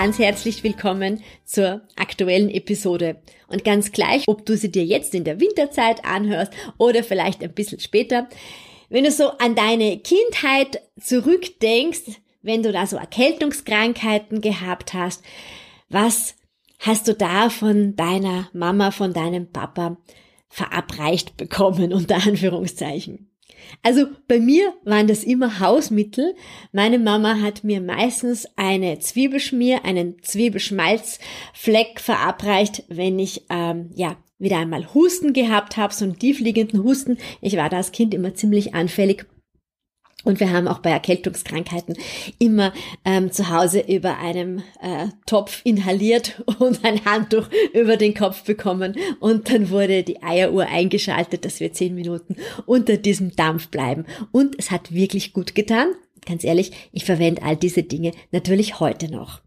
Ganz herzlich willkommen zur aktuellen Episode. Und ganz gleich, ob du sie dir jetzt in der Winterzeit anhörst oder vielleicht ein bisschen später. Wenn du so an deine Kindheit zurückdenkst, wenn du da so Erkältungskrankheiten gehabt hast, was hast du da von deiner Mama, von deinem Papa verabreicht bekommen, unter Anführungszeichen? Also bei mir waren das immer Hausmittel. Meine Mama hat mir meistens eine Zwiebelschmier, einen Zwiebelschmalzfleck verabreicht, wenn ich ähm, ja wieder einmal Husten gehabt habe, so einen tiefliegenden Husten. Ich war da als Kind immer ziemlich anfällig und wir haben auch bei Erkältungskrankheiten immer ähm, zu Hause über einem äh, Topf inhaliert und ein Handtuch über den Kopf bekommen. Und dann wurde die Eieruhr eingeschaltet, dass wir zehn Minuten unter diesem Dampf bleiben. Und es hat wirklich gut getan. Ganz ehrlich, ich verwende all diese Dinge natürlich heute noch.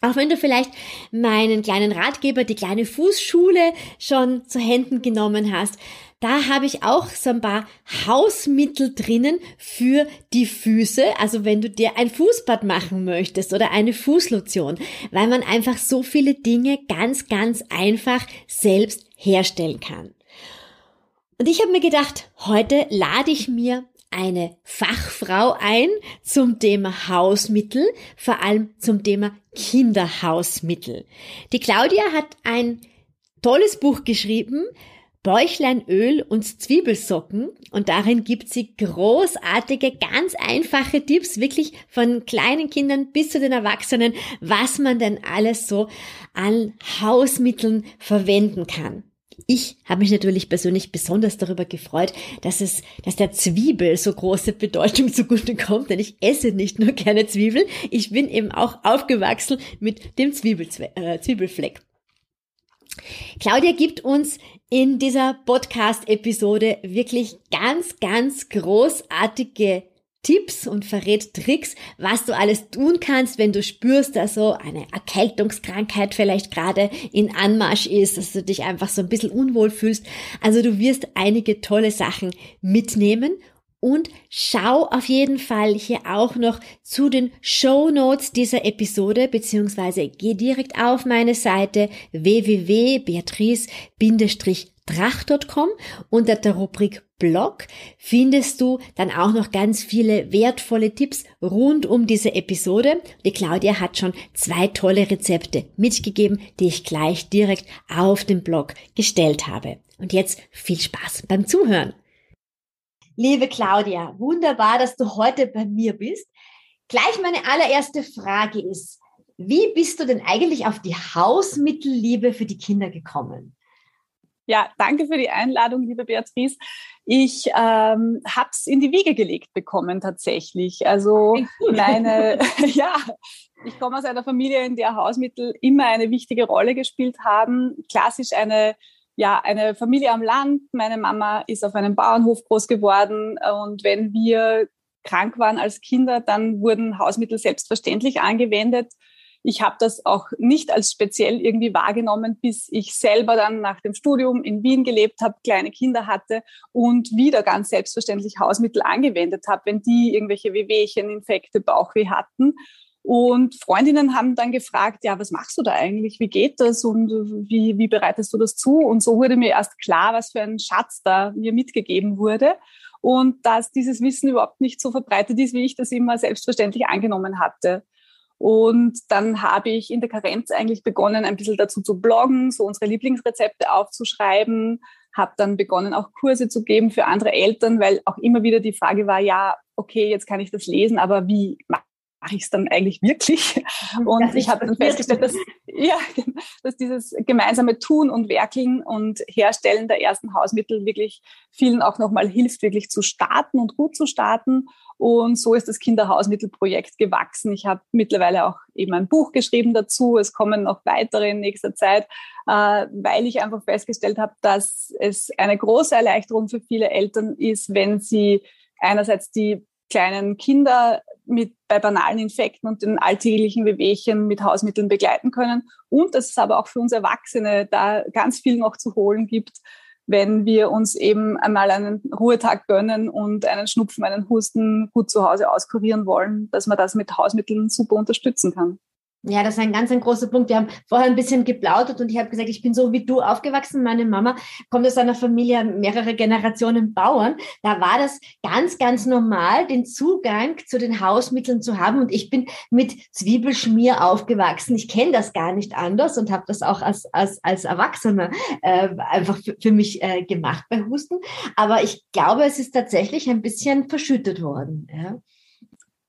Auch wenn du vielleicht meinen kleinen Ratgeber, die kleine Fußschule schon zu Händen genommen hast, da habe ich auch so ein paar Hausmittel drinnen für die Füße. Also wenn du dir ein Fußbad machen möchtest oder eine Fußlotion, weil man einfach so viele Dinge ganz, ganz einfach selbst herstellen kann. Und ich habe mir gedacht, heute lade ich mir eine Fachfrau ein zum Thema Hausmittel, vor allem zum Thema Kinderhausmittel. Die Claudia hat ein tolles Buch geschrieben, Bäuchleinöl und Zwiebelsocken und darin gibt sie großartige, ganz einfache Tipps, wirklich von kleinen Kindern bis zu den Erwachsenen, was man denn alles so an Hausmitteln verwenden kann. Ich habe mich natürlich persönlich besonders darüber gefreut, dass es, dass der Zwiebel so große Bedeutung zugute kommt, denn ich esse nicht nur gerne Zwiebeln, ich bin eben auch aufgewachsen mit dem Zwiebelzwe äh, Zwiebelfleck. Claudia gibt uns in dieser Podcast-Episode wirklich ganz, ganz großartige Tipps und verrät Tricks, was du alles tun kannst, wenn du spürst, dass so eine Erkältungskrankheit vielleicht gerade in Anmarsch ist, dass du dich einfach so ein bisschen unwohl fühlst. Also du wirst einige tolle Sachen mitnehmen und schau auf jeden Fall hier auch noch zu den Show Notes dieser Episode, beziehungsweise geh direkt auf meine Seite www.beatrice-drach.com. Unter der Rubrik Blog findest du dann auch noch ganz viele wertvolle Tipps rund um diese Episode. Die Claudia hat schon zwei tolle Rezepte mitgegeben, die ich gleich direkt auf dem Blog gestellt habe. Und jetzt viel Spaß beim Zuhören. Liebe Claudia, wunderbar, dass du heute bei mir bist. Gleich meine allererste Frage ist, wie bist du denn eigentlich auf die Hausmittelliebe für die Kinder gekommen? Ja, danke für die Einladung, liebe Beatrice. Ich ähm, habe es in die Wiege gelegt bekommen tatsächlich. Also meine, ja, ich komme aus einer Familie, in der Hausmittel immer eine wichtige Rolle gespielt haben. Klassisch eine ja, eine Familie am Land. Meine Mama ist auf einem Bauernhof groß geworden und wenn wir krank waren als Kinder, dann wurden Hausmittel selbstverständlich angewendet. Ich habe das auch nicht als speziell irgendwie wahrgenommen, bis ich selber dann nach dem Studium in Wien gelebt habe, kleine Kinder hatte und wieder ganz selbstverständlich Hausmittel angewendet habe, wenn die irgendwelche Wehwehchen, Infekte, Bauchweh hatten. Und Freundinnen haben dann gefragt, ja, was machst du da eigentlich? Wie geht das und wie, wie bereitest du das zu? Und so wurde mir erst klar, was für ein Schatz da mir mitgegeben wurde. Und dass dieses Wissen überhaupt nicht so verbreitet ist, wie ich das immer selbstverständlich angenommen hatte. Und dann habe ich in der Karenz eigentlich begonnen, ein bisschen dazu zu bloggen, so unsere Lieblingsrezepte aufzuschreiben, habe dann begonnen, auch Kurse zu geben für andere Eltern, weil auch immer wieder die Frage war, ja, okay, jetzt kann ich das lesen, aber wie mache ich es dann eigentlich wirklich? Mhm. Und ich habe dann festgestellt, dass, ja, dass dieses gemeinsame Tun und Werkeln und Herstellen der ersten Hausmittel wirklich vielen auch nochmal hilft, wirklich zu starten und gut zu starten. Und so ist das Kinderhausmittelprojekt gewachsen. Ich habe mittlerweile auch eben ein Buch geschrieben dazu. Es kommen noch weitere in nächster Zeit, äh, weil ich einfach festgestellt habe, dass es eine große Erleichterung für viele Eltern ist, wenn sie einerseits die kleinen Kinder mit bei banalen Infekten und den alltäglichen Wehwehchen mit Hausmitteln begleiten können und dass es aber auch für uns Erwachsene da ganz viel noch zu holen gibt, wenn wir uns eben einmal einen Ruhetag gönnen und einen Schnupfen, einen Husten gut zu Hause auskurieren wollen, dass man das mit Hausmitteln super unterstützen kann. Ja, das ist ein ganz ein großer Punkt. Wir haben vorher ein bisschen geplaudert und ich habe gesagt, ich bin so wie du aufgewachsen. Meine Mama kommt aus einer Familie, mehrere Generationen Bauern. Da war das ganz, ganz normal, den Zugang zu den Hausmitteln zu haben. Und ich bin mit Zwiebelschmier aufgewachsen. Ich kenne das gar nicht anders und habe das auch als, als, als Erwachsener äh, einfach für, für mich äh, gemacht bei Husten. Aber ich glaube, es ist tatsächlich ein bisschen verschüttet worden. Ja.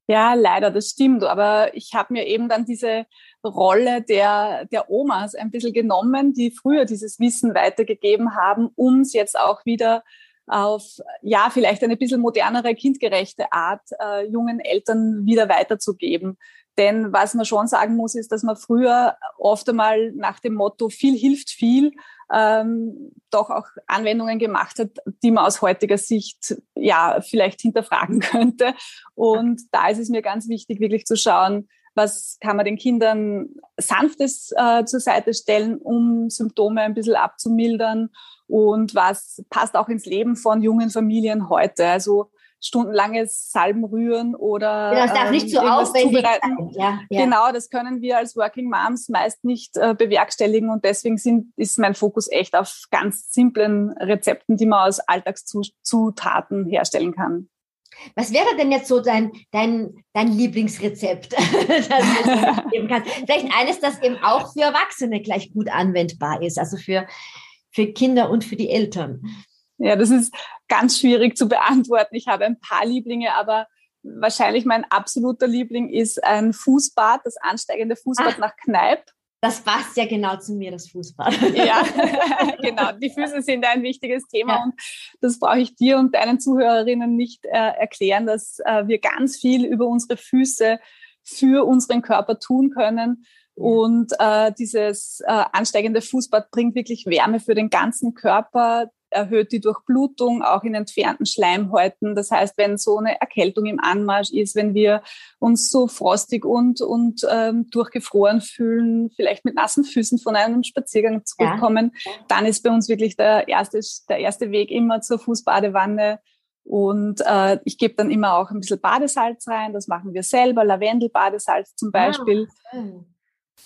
Ja, leider, das stimmt. Aber ich habe mir eben dann diese Rolle der, der Omas ein bisschen genommen, die früher dieses Wissen weitergegeben haben, um es jetzt auch wieder auf, ja, vielleicht eine bisschen modernere, kindgerechte Art äh, jungen Eltern wieder weiterzugeben. Denn was man schon sagen muss, ist, dass man früher oft einmal nach dem Motto viel hilft viel ähm, doch auch Anwendungen gemacht hat, die man aus heutiger Sicht ja vielleicht hinterfragen könnte. Und da ist es mir ganz wichtig, wirklich zu schauen, was kann man den Kindern Sanftes äh, zur Seite stellen, um Symptome ein bisschen abzumildern und was passt auch ins Leben von jungen Familien heute. Also stundenlanges Salben rühren oder genau, das darf nicht so ähm, aufwendig sein. Ja, ja. Genau, das können wir als Working Moms meist nicht äh, bewerkstelligen und deswegen sind, ist mein Fokus echt auf ganz simplen Rezepten, die man aus Alltagszutaten herstellen kann. Was wäre denn jetzt so dein, dein, dein Lieblingsrezept, das du geben kannst? Vielleicht eines, das eben auch für Erwachsene gleich gut anwendbar ist, also für, für Kinder und für die Eltern. Ja, das ist ganz schwierig zu beantworten. Ich habe ein paar Lieblinge, aber wahrscheinlich mein absoluter Liebling ist ein Fußbad, das ansteigende Fußbad Ach, nach Kneipp. Das passt ja genau zu mir, das Fußbad. Ja, genau. Die Füße sind ein wichtiges Thema ja. und das brauche ich dir und deinen Zuhörerinnen nicht äh, erklären, dass äh, wir ganz viel über unsere Füße für unseren Körper tun können. Und äh, dieses äh, ansteigende Fußbad bringt wirklich Wärme für den ganzen Körper erhöht die Durchblutung auch in entfernten Schleimhäuten. Das heißt, wenn so eine Erkältung im Anmarsch ist, wenn wir uns so frostig und, und ähm, durchgefroren fühlen, vielleicht mit nassen Füßen von einem Spaziergang zurückkommen, ja. dann ist bei uns wirklich der erste, der erste Weg immer zur Fußbadewanne. Und äh, ich gebe dann immer auch ein bisschen Badesalz rein. Das machen wir selber, Lavendelbadesalz zum ah, Beispiel. Ah,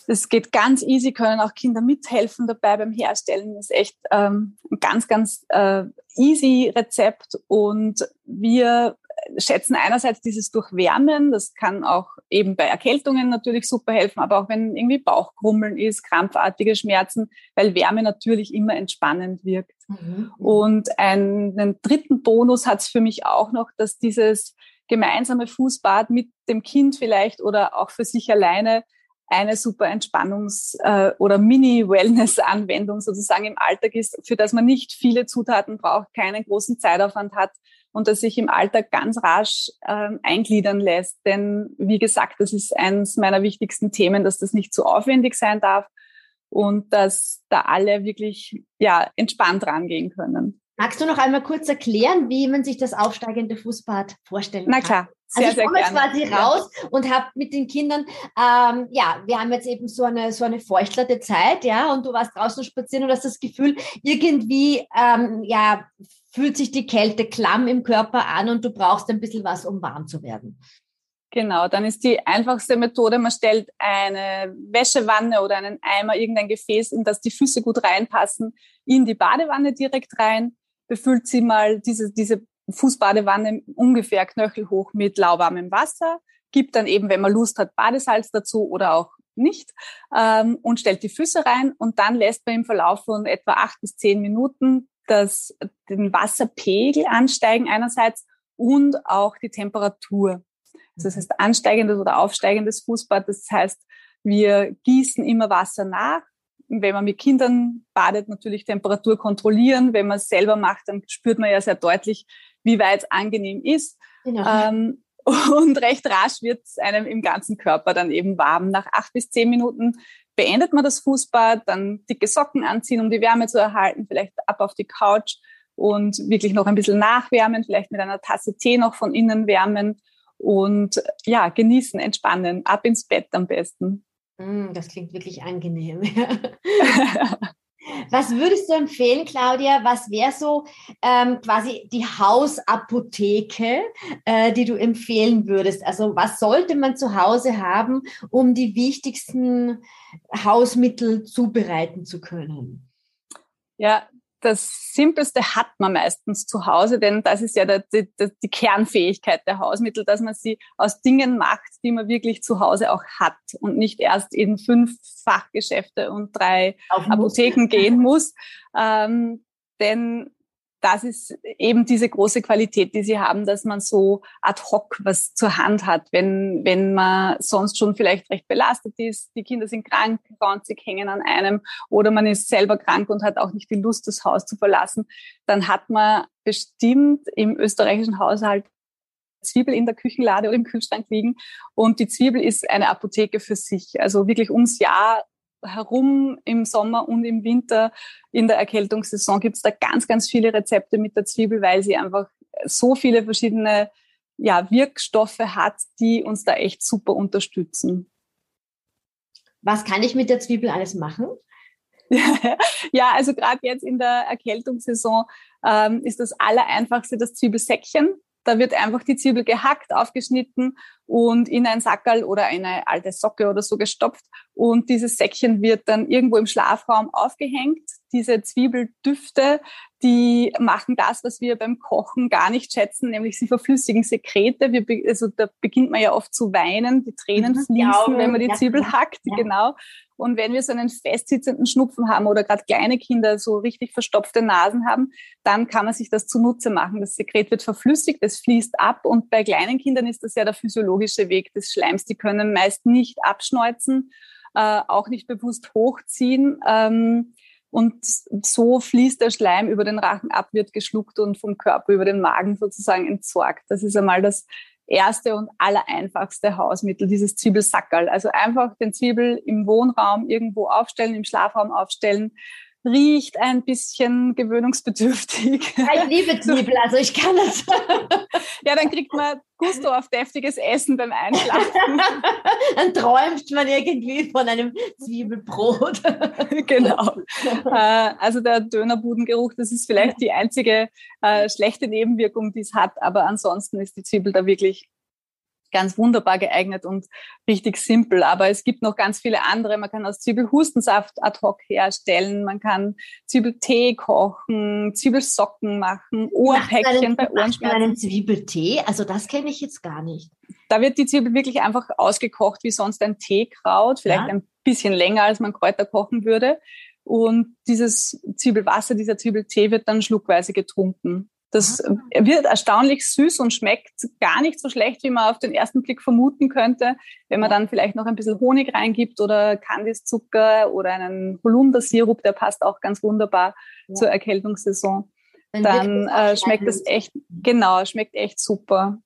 das geht ganz easy, können auch Kinder mithelfen dabei beim Herstellen. Das ist echt ähm, ein ganz, ganz äh, easy Rezept. Und wir schätzen einerseits dieses Durchwärmen, das kann auch eben bei Erkältungen natürlich super helfen, aber auch wenn irgendwie Bauchkrummeln ist, krampfartige Schmerzen, weil Wärme natürlich immer entspannend wirkt. Mhm. Und einen dritten Bonus hat es für mich auch noch, dass dieses gemeinsame Fußbad mit dem Kind vielleicht oder auch für sich alleine eine super Entspannungs- äh, oder Mini-Wellness-Anwendung sozusagen im Alltag ist, für das man nicht viele Zutaten braucht, keinen großen Zeitaufwand hat und das sich im Alltag ganz rasch ähm, eingliedern lässt. Denn wie gesagt, das ist eines meiner wichtigsten Themen, dass das nicht zu aufwendig sein darf und dass da alle wirklich ja entspannt rangehen können. Magst du noch einmal kurz erklären, wie man sich das aufsteigende Fußbad vorstellen kann? Na klar. Sehr, also ich komme jetzt quasi raus und habe mit den Kindern, ähm, ja, wir haben jetzt eben so eine so eine feuchtlerte Zeit, ja, und du warst draußen spazieren und hast das Gefühl, irgendwie, ähm, ja, fühlt sich die Kälte klamm im Körper an und du brauchst ein bisschen was, um warm zu werden. Genau, dann ist die einfachste Methode, man stellt eine Wäschewanne oder einen Eimer, irgendein Gefäß, in das die Füße gut reinpassen, in die Badewanne direkt rein, befüllt sie mal diese, diese Fußbadewanne ungefähr knöchelhoch mit lauwarmem Wasser, gibt dann eben, wenn man Lust hat, Badesalz dazu oder auch nicht ähm, und stellt die Füße rein und dann lässt man im Verlauf von etwa acht bis zehn Minuten das, den Wasserpegel ansteigen einerseits und auch die Temperatur. Also das heißt ansteigendes oder aufsteigendes Fußbad. Das heißt, wir gießen immer Wasser nach, wenn man mit Kindern badet, natürlich Temperatur kontrollieren. Wenn man es selber macht, dann spürt man ja sehr deutlich, wie weit es angenehm ist. Genau. Ähm, und recht rasch wird es einem im ganzen Körper dann eben warm. Nach acht bis zehn Minuten beendet man das Fußbad, dann dicke Socken anziehen, um die Wärme zu erhalten, vielleicht ab auf die Couch und wirklich noch ein bisschen nachwärmen, vielleicht mit einer Tasse Tee noch von innen wärmen und ja, genießen, entspannen, ab ins Bett am besten. Mm, das klingt wirklich angenehm. Was würdest du empfehlen, Claudia? Was wäre so ähm, quasi die Hausapotheke, äh, die du empfehlen würdest? Also was sollte man zu Hause haben, um die wichtigsten Hausmittel zubereiten zu können? Ja, das Simpelste hat man meistens zu Hause, denn das ist ja der, die, die, Kernfähigkeit der Hausmittel, dass man sie aus Dingen macht, die man wirklich zu Hause auch hat und nicht erst in fünf Fachgeschäfte und drei Apotheken gehen muss. Ähm, denn das ist eben diese große Qualität, die sie haben, dass man so ad hoc was zur Hand hat, wenn, wenn man sonst schon vielleicht recht belastet ist, die Kinder sind krank, ranzig hängen an einem oder man ist selber krank und hat auch nicht die Lust, das Haus zu verlassen, dann hat man bestimmt im österreichischen Haushalt Zwiebel in der Küchenlade oder im Kühlschrank liegen. Und die Zwiebel ist eine Apotheke für sich. Also wirklich ums Jahr herum im Sommer und im Winter in der Erkältungssaison gibt es da ganz, ganz viele Rezepte mit der Zwiebel, weil sie einfach so viele verschiedene ja, Wirkstoffe hat, die uns da echt super unterstützen. Was kann ich mit der Zwiebel alles machen? ja, also gerade jetzt in der Erkältungssaison ähm, ist das Allereinfachste das Zwiebelsäckchen. Da wird einfach die Zwiebel gehackt, aufgeschnitten und in ein Sackerl oder eine alte Socke oder so gestopft. Und dieses Säckchen wird dann irgendwo im Schlafraum aufgehängt. Diese Zwiebeldüfte, die machen das, was wir beim Kochen gar nicht schätzen, nämlich sie verflüssigen Sekrete. Wir, also da beginnt man ja oft zu weinen, die Tränen mhm, fließen, wenn man die Zwiebel hackt, ja. genau. Und wenn wir so einen festsitzenden Schnupfen haben oder gerade kleine Kinder so richtig verstopfte Nasen haben, dann kann man sich das zunutze machen. Das Sekret wird verflüssigt, es fließt ab und bei kleinen Kindern ist das ja der Physiologische physiologische Weg des Schleims. Die können meist nicht abschneuzen, äh, auch nicht bewusst hochziehen. Ähm, und so fließt der Schleim über den Rachen ab, wird geschluckt und vom Körper über den Magen sozusagen entsorgt. Das ist einmal das erste und allereinfachste Hausmittel, dieses Zwiebelsackerl. Also einfach den Zwiebel im Wohnraum irgendwo aufstellen, im Schlafraum aufstellen, riecht ein bisschen gewöhnungsbedürftig. Ich liebe Zwiebel, also ich kann das. ja, dann kriegt man Gusto auf deftiges Essen beim Einschlafen. dann träumt man irgendwie von einem Zwiebelbrot. genau. Äh, also der Dönerbudengeruch, das ist vielleicht die einzige äh, schlechte Nebenwirkung, die es hat, aber ansonsten ist die Zwiebel da wirklich ganz wunderbar geeignet und richtig simpel. Aber es gibt noch ganz viele andere. Man kann aus Zwiebelhustensaft ad hoc herstellen. Man kann Zwiebeltee kochen, Zwiebelsocken machen, Ohrpäckchen bei Ohrenschmerzen. einen Zwiebeltee? Also das kenne ich jetzt gar nicht. Da wird die Zwiebel wirklich einfach ausgekocht wie sonst ein Teekraut, vielleicht ja. ein bisschen länger, als man Kräuter kochen würde. Und dieses Zwiebelwasser, dieser Zwiebeltee wird dann schluckweise getrunken. Das wird erstaunlich süß und schmeckt gar nicht so schlecht, wie man auf den ersten Blick vermuten könnte. Wenn man dann vielleicht noch ein bisschen Honig reingibt oder Kandiszucker oder einen Holundersirup, der passt auch ganz wunderbar ja. zur Erkältungssaison. Dann, dann äh, schmeckt es echt, genau, schmeckt echt super.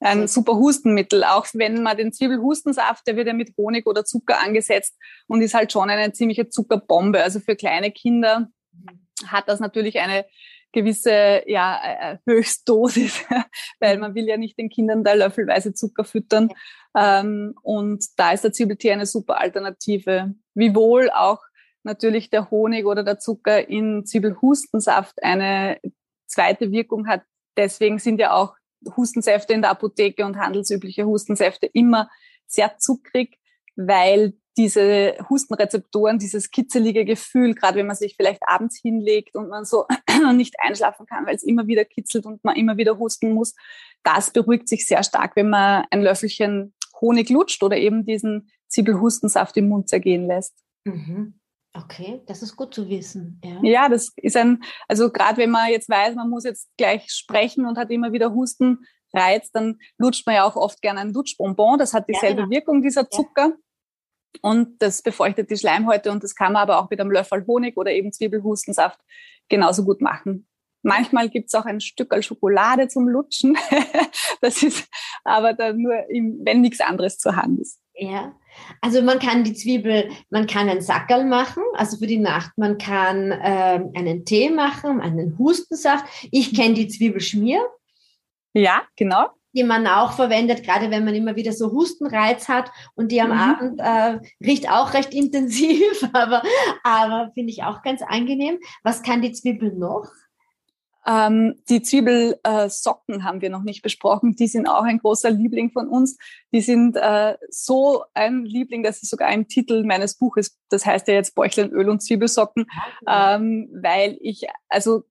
Ein super Hustenmittel, auch wenn man den Zwiebelhustensaft, der wird ja mit Honig oder Zucker angesetzt und ist halt schon eine ziemliche Zuckerbombe. Also für kleine Kinder mhm. hat das natürlich eine gewisse ja, äh, äh, Höchstdosis, weil man will ja nicht den Kindern da löffelweise Zucker füttern. Ähm, und da ist der Zwiebeltee eine super Alternative. Wiewohl auch natürlich der Honig oder der Zucker in Zwiebelhustensaft eine zweite Wirkung hat. Deswegen sind ja auch Hustensäfte in der Apotheke und handelsübliche Hustensäfte immer sehr zuckrig, weil diese Hustenrezeptoren, dieses kitzelige Gefühl, gerade wenn man sich vielleicht abends hinlegt und man so nicht einschlafen kann, weil es immer wieder kitzelt und man immer wieder husten muss, das beruhigt sich sehr stark, wenn man ein Löffelchen Honig lutscht oder eben diesen Zwiebelhustensaft im Mund zergehen lässt. Mhm. Okay, das ist gut zu wissen. Ja. ja, das ist ein, also gerade wenn man jetzt weiß, man muss jetzt gleich sprechen und hat immer wieder Husten, Reiz, dann lutscht man ja auch oft gerne ein Lutschbonbon. Das hat dieselbe ja, genau. Wirkung, dieser Zucker. Ja und das befeuchtet die Schleimhäute und das kann man aber auch mit einem Löffel Honig oder eben Zwiebelhustensaft genauso gut machen. Manchmal gibt's auch ein Stück Schokolade zum Lutschen. das ist aber dann nur, wenn nichts anderes zur Hand ist. Ja, also man kann die Zwiebel, man kann einen Sackerl machen, also für die Nacht. Man kann äh, einen Tee machen, einen Hustensaft. Ich kenne die Zwiebelschmier. Ja, genau. Die man auch verwendet, gerade wenn man immer wieder so Hustenreiz hat und die am mhm. Abend äh, riecht auch recht intensiv, aber, aber finde ich auch ganz angenehm. Was kann die Zwiebel noch? Ähm, die Zwiebelsocken äh, haben wir noch nicht besprochen. Die sind auch ein großer Liebling von uns. Die sind äh, so ein Liebling, dass es sogar im Titel meines Buches, das heißt ja jetzt Bäuchleinöl und Zwiebelsocken, ah, ähm, weil ich, also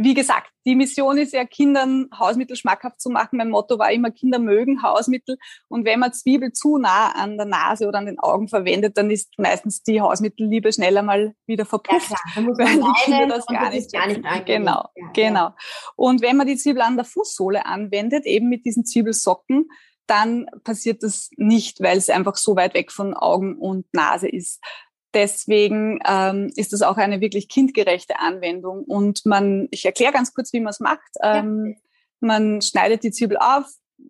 wie gesagt, die Mission ist ja, Kindern Hausmittel schmackhaft zu machen. Mein Motto war immer, Kinder mögen Hausmittel. Und wenn man Zwiebel zu nah an der Nase oder an den Augen verwendet, dann ist meistens die Hausmittelliebe schneller mal wieder verpufft, ja, weil die Kinder das gar nicht, gar nicht Genau, ja, genau. Ja. Und wenn man die Zwiebel an der Fußsohle anwendet, eben mit diesen Zwiebelsocken, dann passiert das nicht, weil es einfach so weit weg von Augen und Nase ist. Deswegen ähm, ist das auch eine wirklich kindgerechte Anwendung. Und man, ich erkläre ganz kurz, wie man es macht. Ähm, ja. Man schneidet die Zwiebel auf,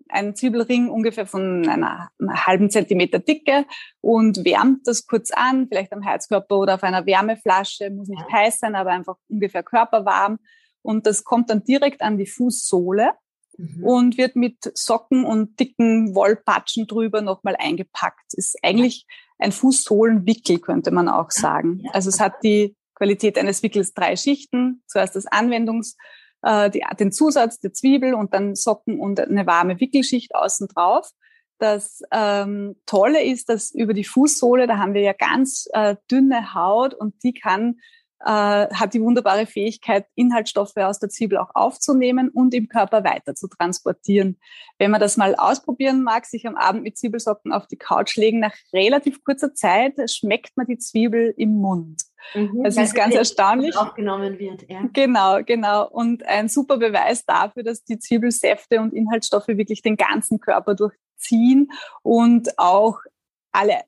einen Zwiebelring ungefähr von einer, einer, halben Zentimeter Dicke und wärmt das kurz an, vielleicht am Heizkörper oder auf einer Wärmeflasche, muss nicht ja. heiß sein, aber einfach ungefähr körperwarm. Und das kommt dann direkt an die Fußsohle mhm. und wird mit Socken und dicken Wollpatschen drüber nochmal eingepackt. Ist eigentlich ein Fußsohlenwickel, könnte man auch sagen. Ja. Also es hat die Qualität eines Wickels drei Schichten. Zuerst das Anwendungs, äh, die, den Zusatz der Zwiebel und dann Socken und eine warme Wickelschicht außen drauf. Das ähm, Tolle ist, dass über die Fußsohle, da haben wir ja ganz äh, dünne Haut und die kann äh, hat die wunderbare Fähigkeit, Inhaltsstoffe aus der Zwiebel auch aufzunehmen und im Körper weiter zu transportieren. Wenn man das mal ausprobieren mag, sich am Abend mit Zwiebelsocken auf die Couch legen, nach relativ kurzer Zeit schmeckt man die Zwiebel im Mund. Mhm, das ist ganz erstaunlich. Aufgenommen wird, ja. Genau, genau. Und ein super Beweis dafür, dass die Zwiebelsäfte und Inhaltsstoffe wirklich den ganzen Körper durchziehen und auch alle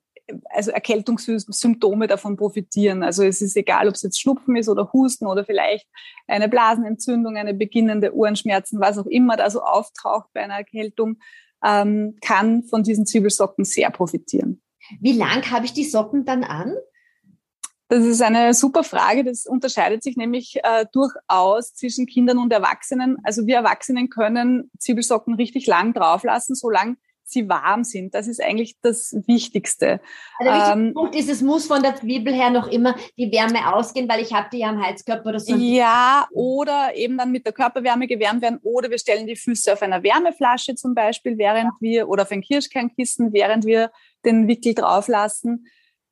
also Erkältungssymptome davon profitieren. Also es ist egal, ob es jetzt Schnupfen ist oder Husten oder vielleicht eine Blasenentzündung, eine beginnende Ohrenschmerzen, was auch immer da so auftaucht bei einer Erkältung, ähm, kann von diesen Zwiebelsocken sehr profitieren. Wie lang habe ich die Socken dann an? Das ist eine super Frage. Das unterscheidet sich nämlich äh, durchaus zwischen Kindern und Erwachsenen. Also wir Erwachsenen können Zwiebelsocken richtig lang drauflassen, so lang sie warm sind. Das ist eigentlich das Wichtigste. Also der wichtigste ähm, Punkt ist, es muss von der Zwiebel her noch immer die Wärme ausgehen, weil ich habe die ja am Heizkörper oder so. Ja, oder eben dann mit der Körperwärme gewärmt werden oder wir stellen die Füße auf einer Wärmeflasche zum Beispiel, während ja. wir, oder auf ein Kirschkernkissen, während wir den Wickel drauflassen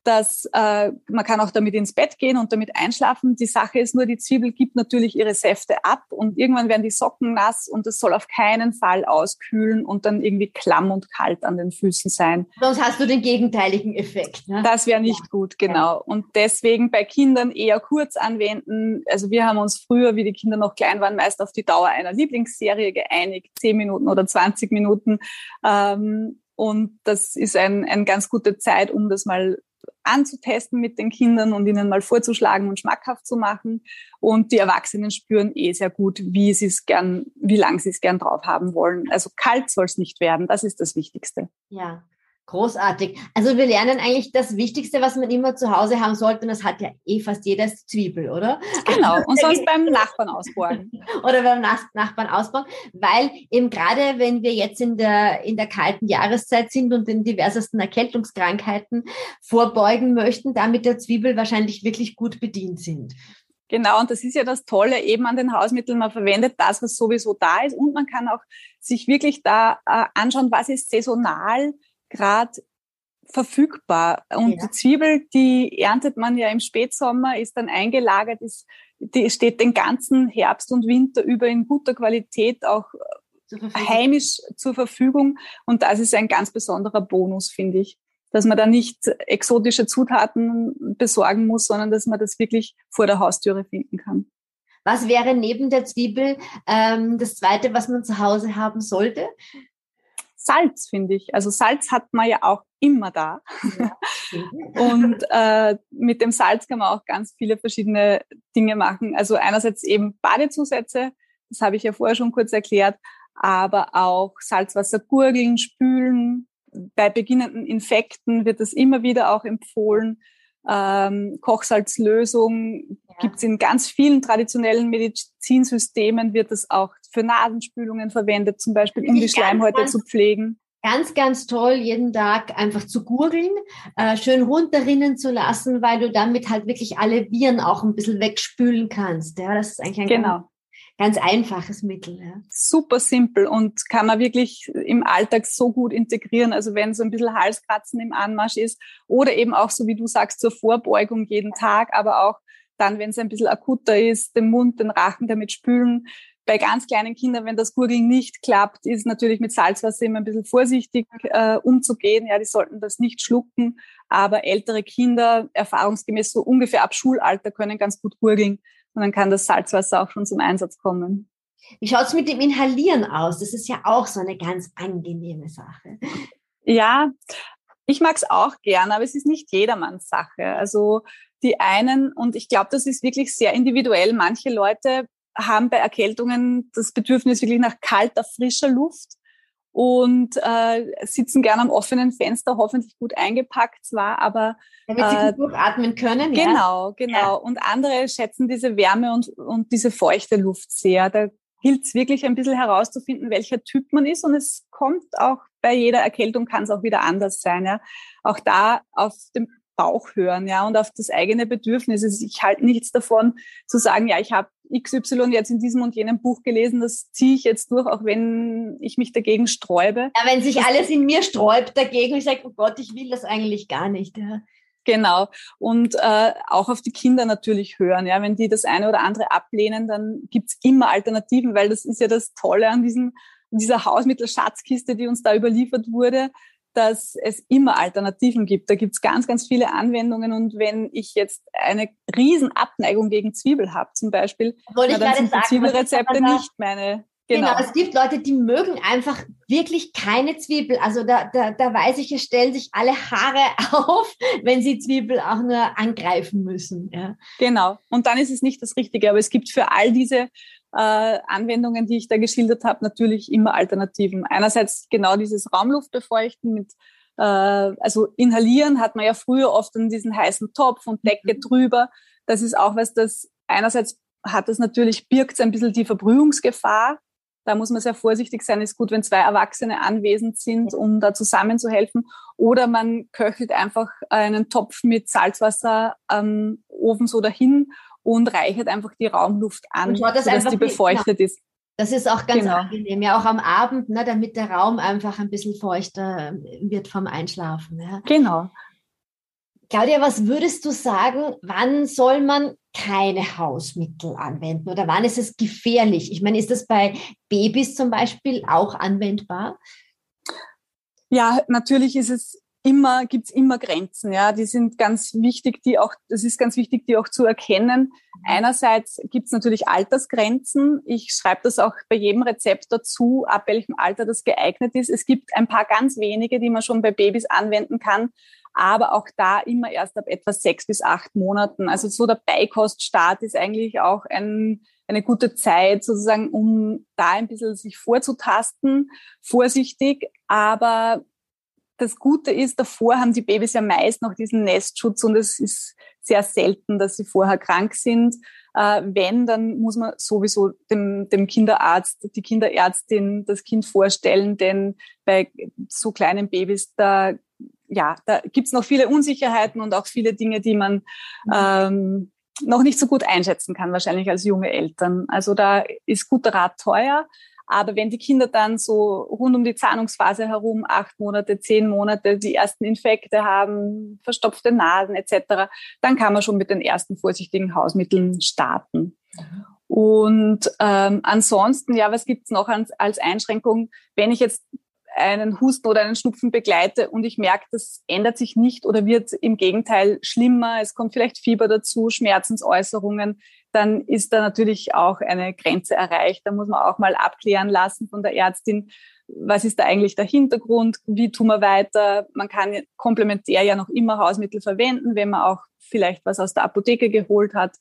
dass äh, man kann auch damit ins Bett gehen und damit einschlafen. Die Sache ist nur, die Zwiebel gibt natürlich ihre Säfte ab und irgendwann werden die Socken nass und es soll auf keinen Fall auskühlen und dann irgendwie klamm und kalt an den Füßen sein. Sonst hast du den gegenteiligen Effekt. Ne? Das wäre nicht ja. gut, genau. Und deswegen bei Kindern eher kurz anwenden. Also wir haben uns früher, wie die Kinder noch klein waren, meist auf die Dauer einer Lieblingsserie geeinigt, zehn Minuten oder 20 Minuten. Ähm, und das ist ein, eine ganz gute Zeit, um das mal anzutesten mit den Kindern und ihnen mal vorzuschlagen und schmackhaft zu machen. Und die Erwachsenen spüren eh sehr gut, wie sie es gern, wie lang sie es gern drauf haben wollen. Also kalt soll es nicht werden. Das ist das Wichtigste. Ja. Großartig. Also wir lernen eigentlich das Wichtigste, was man immer zu Hause haben sollte, und das hat ja eh fast jeder Zwiebel, oder? Genau, und sonst beim Nachbarn ausbauen. oder beim Nachbarn ausbauen, weil eben gerade wenn wir jetzt in der, in der kalten Jahreszeit sind und den diversesten Erkältungskrankheiten vorbeugen möchten, da mit der Zwiebel wahrscheinlich wirklich gut bedient sind. Genau, und das ist ja das Tolle eben an den Hausmitteln. Man verwendet das, was sowieso da ist und man kann auch sich wirklich da äh, anschauen, was ist saisonal gerade verfügbar. Und ja. die Zwiebel, die erntet man ja im Spätsommer, ist dann eingelagert, ist, die steht den ganzen Herbst und Winter über in guter Qualität auch zur heimisch zur Verfügung. Und das ist ein ganz besonderer Bonus, finde ich. Dass man da nicht exotische Zutaten besorgen muss, sondern dass man das wirklich vor der Haustüre finden kann. Was wäre neben der Zwiebel ähm, das Zweite, was man zu Hause haben sollte? Salz, finde ich. Also Salz hat man ja auch immer da. Ja. und äh, mit dem Salz kann man auch ganz viele verschiedene Dinge machen. Also einerseits eben Badezusätze, das habe ich ja vorher schon kurz erklärt, aber auch Salzwasser gurgeln, spülen. Bei beginnenden Infekten wird das immer wieder auch empfohlen. Ähm, Kochsalzlösung ja. gibt es in ganz vielen traditionellen Medizinsystemen, wird es auch für Nasenspülungen verwendet, zum Beispiel um die Schleimhäute zu pflegen. Ganz, ganz toll, jeden Tag einfach zu gurgeln, äh, schön runterrinnen zu lassen, weil du damit halt wirklich alle Viren auch ein bisschen wegspülen kannst. Ja, das ist eigentlich ein genau ganz einfaches Mittel. Ja. Super simpel und kann man wirklich im Alltag so gut integrieren. Also wenn so ein bisschen Halskratzen im Anmarsch ist oder eben auch so wie du sagst zur Vorbeugung jeden Tag, aber auch dann, wenn es ein bisschen akuter ist, den Mund, den Rachen damit spülen. Bei ganz kleinen Kindern, wenn das Gurgeln nicht klappt, ist natürlich mit Salzwasser immer ein bisschen vorsichtig äh, umzugehen. Ja, die sollten das nicht schlucken. Aber ältere Kinder, erfahrungsgemäß so ungefähr ab Schulalter, können ganz gut gurgeln. Und dann kann das Salzwasser auch schon zum Einsatz kommen. Wie schaut es mit dem Inhalieren aus? Das ist ja auch so eine ganz angenehme Sache. Ja, ich mag es auch gern, aber es ist nicht jedermanns Sache. Also die einen, und ich glaube, das ist wirklich sehr individuell. Manche Leute haben bei Erkältungen das Bedürfnis wirklich nach kalter, frischer Luft und äh, sitzen gerne am offenen Fenster, hoffentlich gut eingepackt zwar, aber damit sie äh, gut durchatmen können. Genau, ja. genau. Ja. Und andere schätzen diese Wärme und, und diese feuchte Luft sehr. Da gilt es wirklich ein bisschen herauszufinden, welcher Typ man ist. Und es kommt auch bei jeder Erkältung kann es auch wieder anders sein. Ja. Auch da auf dem Bauch hören, ja, und auf das eigene Bedürfnis. Also ich halte nichts davon, zu sagen, ja, ich habe XY jetzt in diesem und jenem Buch gelesen, das ziehe ich jetzt durch, auch wenn ich mich dagegen sträube. Ja, wenn sich das alles in mir sträubt dagegen, ich sage, oh Gott, ich will das eigentlich gar nicht. Ja. Genau. Und äh, auch auf die Kinder natürlich hören. Ja, wenn die das eine oder andere ablehnen, dann gibt's immer Alternativen, weil das ist ja das Tolle an diesem, dieser Hausmittelschatzkiste, die uns da überliefert wurde dass es immer Alternativen gibt. Da gibt es ganz, ganz viele Anwendungen. Und wenn ich jetzt eine riesen Abneigung gegen Zwiebel habe, zum Beispiel, dann sind die Zwiebelrezepte nicht meine. Genau. genau. es gibt Leute, die mögen einfach wirklich keine Zwiebel. Also da, da, da weiß ich, es stellen sich alle Haare auf, wenn sie Zwiebel auch nur angreifen müssen. Ja. Genau. Und dann ist es nicht das Richtige. Aber es gibt für all diese äh, Anwendungen, die ich da geschildert habe, natürlich immer Alternativen. Einerseits genau dieses Raumluftbefeuchten mit äh, also inhalieren hat man ja früher oft in diesen heißen Topf und Decke mhm. drüber. Das ist auch was, das einerseits hat das natürlich, birgt ein bisschen die Verbrühungsgefahr. Da muss man sehr vorsichtig sein. Es ist gut, wenn zwei Erwachsene anwesend sind, um da zusammenzuhelfen. Oder man köchelt einfach einen Topf mit Salzwasser am Ofen so dahin und reichert einfach die Raumluft an, das sodass die befeuchtet ist. Das ist auch ganz genau. angenehm, ja auch am Abend, ne, damit der Raum einfach ein bisschen feuchter wird vom Einschlafen. Ja. Genau. Claudia, was würdest du sagen, wann soll man keine Hausmittel anwenden oder wann ist es gefährlich? Ich meine, ist das bei Babys zum Beispiel auch anwendbar? Ja, natürlich ist es immer, gibt's immer Grenzen, ja. Die sind ganz wichtig, die auch, das ist ganz wichtig, die auch zu erkennen. Einerseits gibt's natürlich Altersgrenzen. Ich schreibe das auch bei jedem Rezept dazu, ab welchem Alter das geeignet ist. Es gibt ein paar ganz wenige, die man schon bei Babys anwenden kann, aber auch da immer erst ab etwa sechs bis acht Monaten. Also so der Beikoststart ist eigentlich auch ein, eine gute Zeit sozusagen, um da ein bisschen sich vorzutasten, vorsichtig, aber das Gute ist, davor haben die Babys ja meist noch diesen Nestschutz und es ist sehr selten, dass sie vorher krank sind. Äh, wenn, dann muss man sowieso dem, dem Kinderarzt, die Kinderärztin das Kind vorstellen, denn bei so kleinen Babys, da, ja, da gibt's noch viele Unsicherheiten und auch viele Dinge, die man mhm. ähm, noch nicht so gut einschätzen kann, wahrscheinlich als junge Eltern. Also da ist guter Rat teuer. Aber wenn die Kinder dann so rund um die Zahnungsphase herum, acht Monate, zehn Monate, die ersten Infekte haben, verstopfte Nasen etc., dann kann man schon mit den ersten vorsichtigen Hausmitteln starten. Mhm. Und ähm, ansonsten, ja, was gibt's noch als, als Einschränkung? Wenn ich jetzt einen Husten oder einen Schnupfen begleite und ich merke, das ändert sich nicht oder wird im Gegenteil schlimmer, es kommt vielleicht Fieber dazu, Schmerzensäußerungen, dann ist da natürlich auch eine Grenze erreicht. Da muss man auch mal abklären lassen von der Ärztin, was ist da eigentlich der Hintergrund, wie tun wir weiter. Man kann komplementär ja noch immer Hausmittel verwenden, wenn man auch vielleicht was aus der Apotheke geholt hat.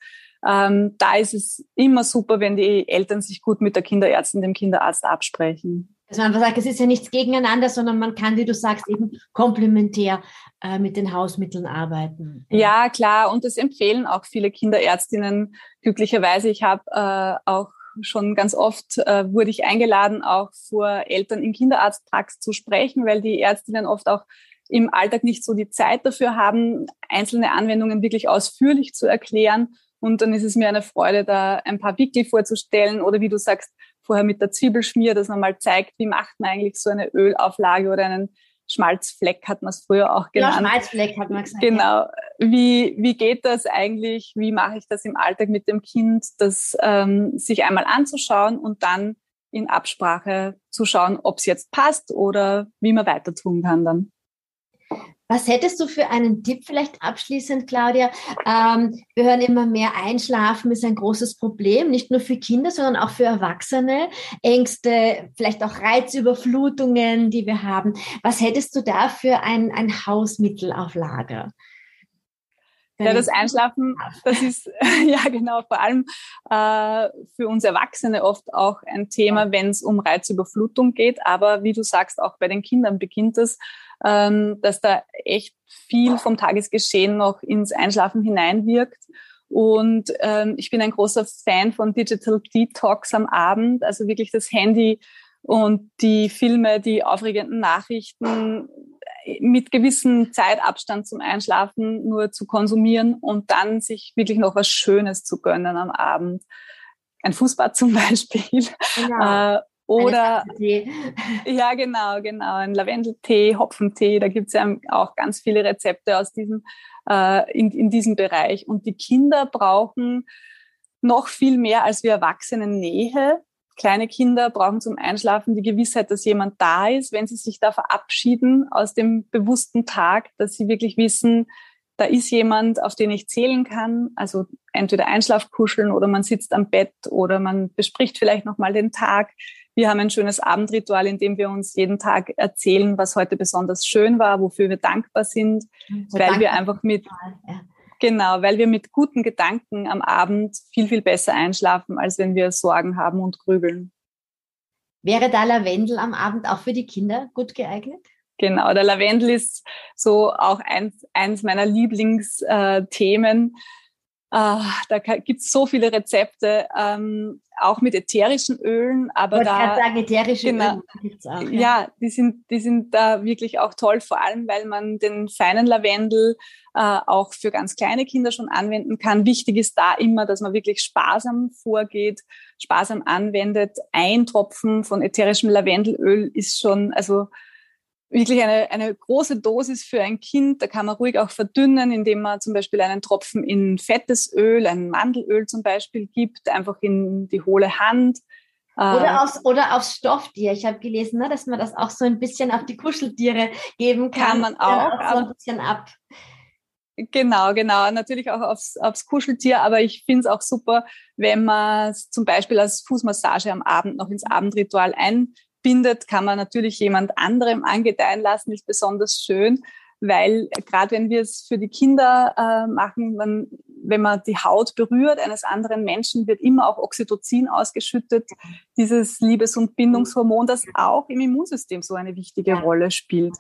Ähm, da ist es immer super, wenn die Eltern sich gut mit der Kinderärztin, dem Kinderarzt absprechen. Also man sagt, es ist ja nichts gegeneinander, sondern man kann, wie du sagst, eben komplementär äh, mit den Hausmitteln arbeiten. Ja, klar. Und das empfehlen auch viele Kinderärztinnen. Glücklicherweise, ich habe äh, auch schon ganz oft äh, wurde ich eingeladen, auch vor Eltern im Kinderarztpraxis zu sprechen, weil die Ärztinnen oft auch im Alltag nicht so die Zeit dafür haben, einzelne Anwendungen wirklich ausführlich zu erklären. Und dann ist es mir eine Freude, da ein paar Wickel vorzustellen oder wie du sagst, vorher mit der Zwiebelschmier, dass man mal zeigt, wie macht man eigentlich so eine Ölauflage oder einen Schmalzfleck hat man es früher auch genannt. Ja, Schmalzfleck hat man gesagt. Genau. Wie, wie geht das eigentlich? Wie mache ich das im Alltag mit dem Kind? Das ähm, sich einmal anzuschauen und dann in Absprache zu schauen, ob es jetzt passt oder wie man weiter tun kann dann. Was hättest du für einen Tipp vielleicht abschließend, Claudia? Ähm, wir hören immer mehr, Einschlafen ist ein großes Problem, nicht nur für Kinder, sondern auch für Erwachsene. Ängste, vielleicht auch Reizüberflutungen, die wir haben. Was hättest du da für ein, ein Hausmittel auf Lager? Ja, das Einschlafen, das ist ja genau vor allem äh, für uns Erwachsene oft auch ein Thema, wenn es um Reizüberflutung geht. Aber wie du sagst, auch bei den Kindern beginnt es, ähm, dass da echt viel vom Tagesgeschehen noch ins Einschlafen hineinwirkt. Und ähm, ich bin ein großer Fan von Digital Detox am Abend, also wirklich das Handy und die Filme, die aufregenden Nachrichten mit gewissem Zeitabstand zum Einschlafen nur zu konsumieren und dann sich wirklich noch was Schönes zu gönnen am Abend. Ein Fußbad zum Beispiel. Genau. Äh, oder ja, genau, genau. Ein Lavendeltee, Hopfentee, da gibt es ja auch ganz viele Rezepte aus diesem, äh, in, in diesem Bereich. Und die Kinder brauchen noch viel mehr als wir Erwachsenen Nähe. Kleine Kinder brauchen zum Einschlafen die Gewissheit, dass jemand da ist, wenn sie sich da verabschieden aus dem bewussten Tag, dass sie wirklich wissen, da ist jemand, auf den ich zählen kann. Also entweder Einschlafkuscheln oder man sitzt am Bett oder man bespricht vielleicht nochmal den Tag. Wir haben ein schönes Abendritual, in dem wir uns jeden Tag erzählen, was heute besonders schön war, wofür wir dankbar sind, so weil wir einfach mit, ja. Genau, weil wir mit guten Gedanken am Abend viel, viel besser einschlafen, als wenn wir Sorgen haben und grübeln. Wäre da Lavendel am Abend auch für die Kinder gut geeignet? Genau, der Lavendel ist so auch eins, eins meiner Lieblingsthemen. Uh, da gibt's so viele Rezepte, ähm, auch mit ätherischen Ölen, aber Wollte da sagen, ätherische genau, Öle gibt's auch. Ja. ja, die sind die sind da wirklich auch toll, vor allem weil man den feinen Lavendel äh, auch für ganz kleine Kinder schon anwenden kann. Wichtig ist da immer, dass man wirklich sparsam vorgeht, sparsam anwendet. Ein Tropfen von ätherischem Lavendelöl ist schon, also wirklich eine, eine große Dosis für ein Kind. Da kann man ruhig auch verdünnen, indem man zum Beispiel einen Tropfen in fettes Öl, ein Mandelöl zum Beispiel gibt, einfach in die hohle Hand. Oder äh, aufs, oder aufs Stofftier. Ich habe gelesen, ne, dass man das auch so ein bisschen auf die Kuscheltiere geben kann. Kann man auch. auch so ein bisschen ab. Genau, genau. Natürlich auch aufs, aufs Kuscheltier, aber ich finde es auch super, wenn man zum Beispiel als Fußmassage am Abend noch ins Abendritual ein, bindet, kann man natürlich jemand anderem angedeihen lassen, ist besonders schön, weil gerade wenn wir es für die Kinder äh, machen, man, wenn man die Haut berührt eines anderen Menschen, wird immer auch Oxytocin ausgeschüttet, dieses Liebes- und Bindungshormon, das auch im Immunsystem so eine wichtige Rolle spielt.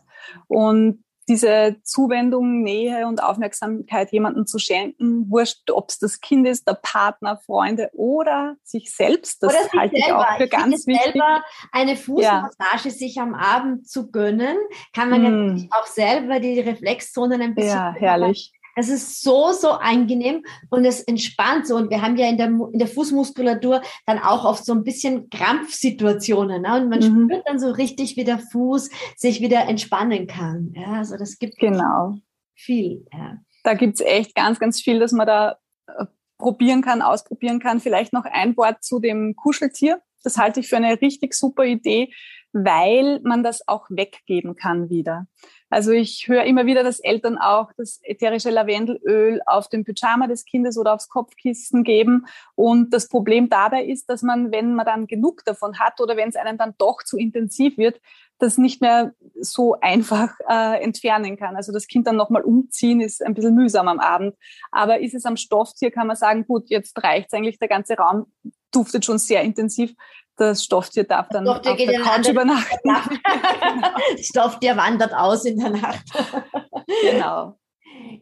Und diese Zuwendung, Nähe und Aufmerksamkeit jemandem zu schenken, wurscht, ob es das Kind ist, der Partner, Freunde oder sich selbst. Das oder halte ich auch für ich ganz wichtig. Selber eine Fußmassage ja. sich am Abend zu gönnen, kann man mm. natürlich auch selber die Reflexzonen ein bisschen. Ja, herrlich. Das ist so, so angenehm und es entspannt so. Und wir haben ja in der, in der Fußmuskulatur dann auch oft so ein bisschen Krampfsituationen. Ne? Und man mhm. spürt dann so richtig, wie der Fuß sich wieder entspannen kann. Ja, also das gibt genau. viel. Ja. Da gibt's echt ganz, ganz viel, dass man da äh, probieren kann, ausprobieren kann. Vielleicht noch ein Wort zu dem Kuscheltier. Das halte ich für eine richtig super Idee. Weil man das auch weggeben kann wieder. Also ich höre immer wieder, dass Eltern auch das ätherische Lavendelöl auf den Pyjama des Kindes oder aufs Kopfkissen geben. Und das Problem dabei ist, dass man, wenn man dann genug davon hat oder wenn es einem dann doch zu intensiv wird, das nicht mehr so einfach äh, entfernen kann. Also das Kind dann nochmal umziehen ist ein bisschen mühsam am Abend. Aber ist es am Stofftier, kann man sagen, gut, jetzt reicht eigentlich, der ganze Raum duftet schon sehr intensiv das Stofftier darf dann Stofftier auf der Couch übernachten. Stofftier wandert aus in der Nacht. genau.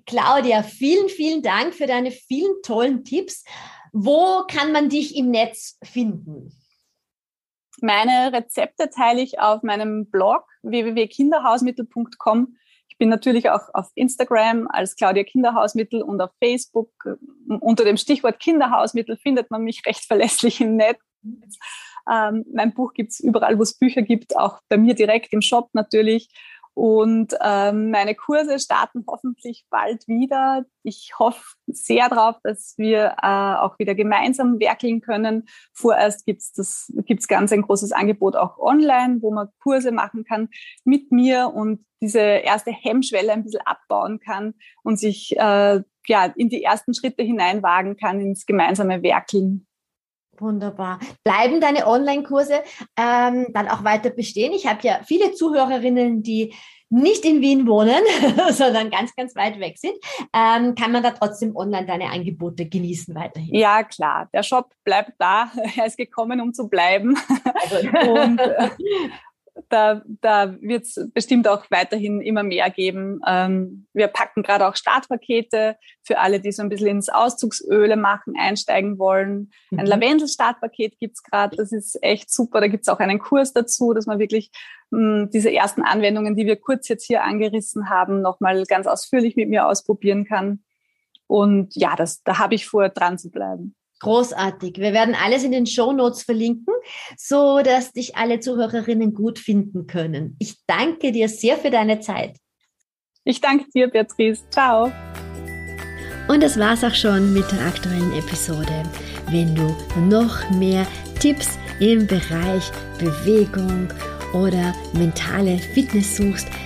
Claudia, vielen, vielen Dank für deine vielen tollen Tipps. Wo kann man dich im Netz finden? Meine Rezepte teile ich auf meinem Blog www.kinderhausmittel.com. Ich bin natürlich auch auf Instagram als Claudia Kinderhausmittel und auf Facebook. Unter dem Stichwort Kinderhausmittel findet man mich recht verlässlich im Netz. Ähm, mein Buch gibt's überall, wo es Bücher gibt, auch bei mir direkt im Shop natürlich. Und ähm, meine Kurse starten hoffentlich bald wieder. Ich hoffe sehr darauf, dass wir äh, auch wieder gemeinsam werkeln können. Vorerst gibt's das gibt's ganz ein großes Angebot auch online, wo man Kurse machen kann mit mir und diese erste Hemmschwelle ein bisschen abbauen kann und sich äh, ja in die ersten Schritte hineinwagen kann ins gemeinsame Werkeln Wunderbar. Bleiben deine Online-Kurse ähm, dann auch weiter bestehen? Ich habe ja viele Zuhörerinnen, die nicht in Wien wohnen, sondern ganz, ganz weit weg sind. Ähm, kann man da trotzdem online deine Angebote genießen weiterhin? Ja, klar. Der Shop bleibt da. Er ist gekommen, um zu bleiben. Also. Und, äh, da, da wird es bestimmt auch weiterhin immer mehr geben. Ähm, wir packen gerade auch Startpakete für alle, die so ein bisschen ins Auszugsöle machen, einsteigen wollen. Mhm. Ein Lavendel-Startpaket gibt's gerade, das ist echt super. Da gibt's auch einen Kurs dazu, dass man wirklich mh, hm, diese ersten Anwendungen, die wir kurz jetzt hier angerissen haben, nochmal ganz ausführlich mit mir ausprobieren kann. Und ja, das, da habe ich vor, dran zu bleiben. Großartig. Wir werden alles in den Show Notes verlinken, so dass dich alle Zuhörerinnen gut finden können. Ich danke dir sehr für deine Zeit. Ich danke dir, Beatrice. Ciao. Und das war's auch schon mit der aktuellen Episode. Wenn du noch mehr Tipps im Bereich Bewegung oder mentale Fitness suchst,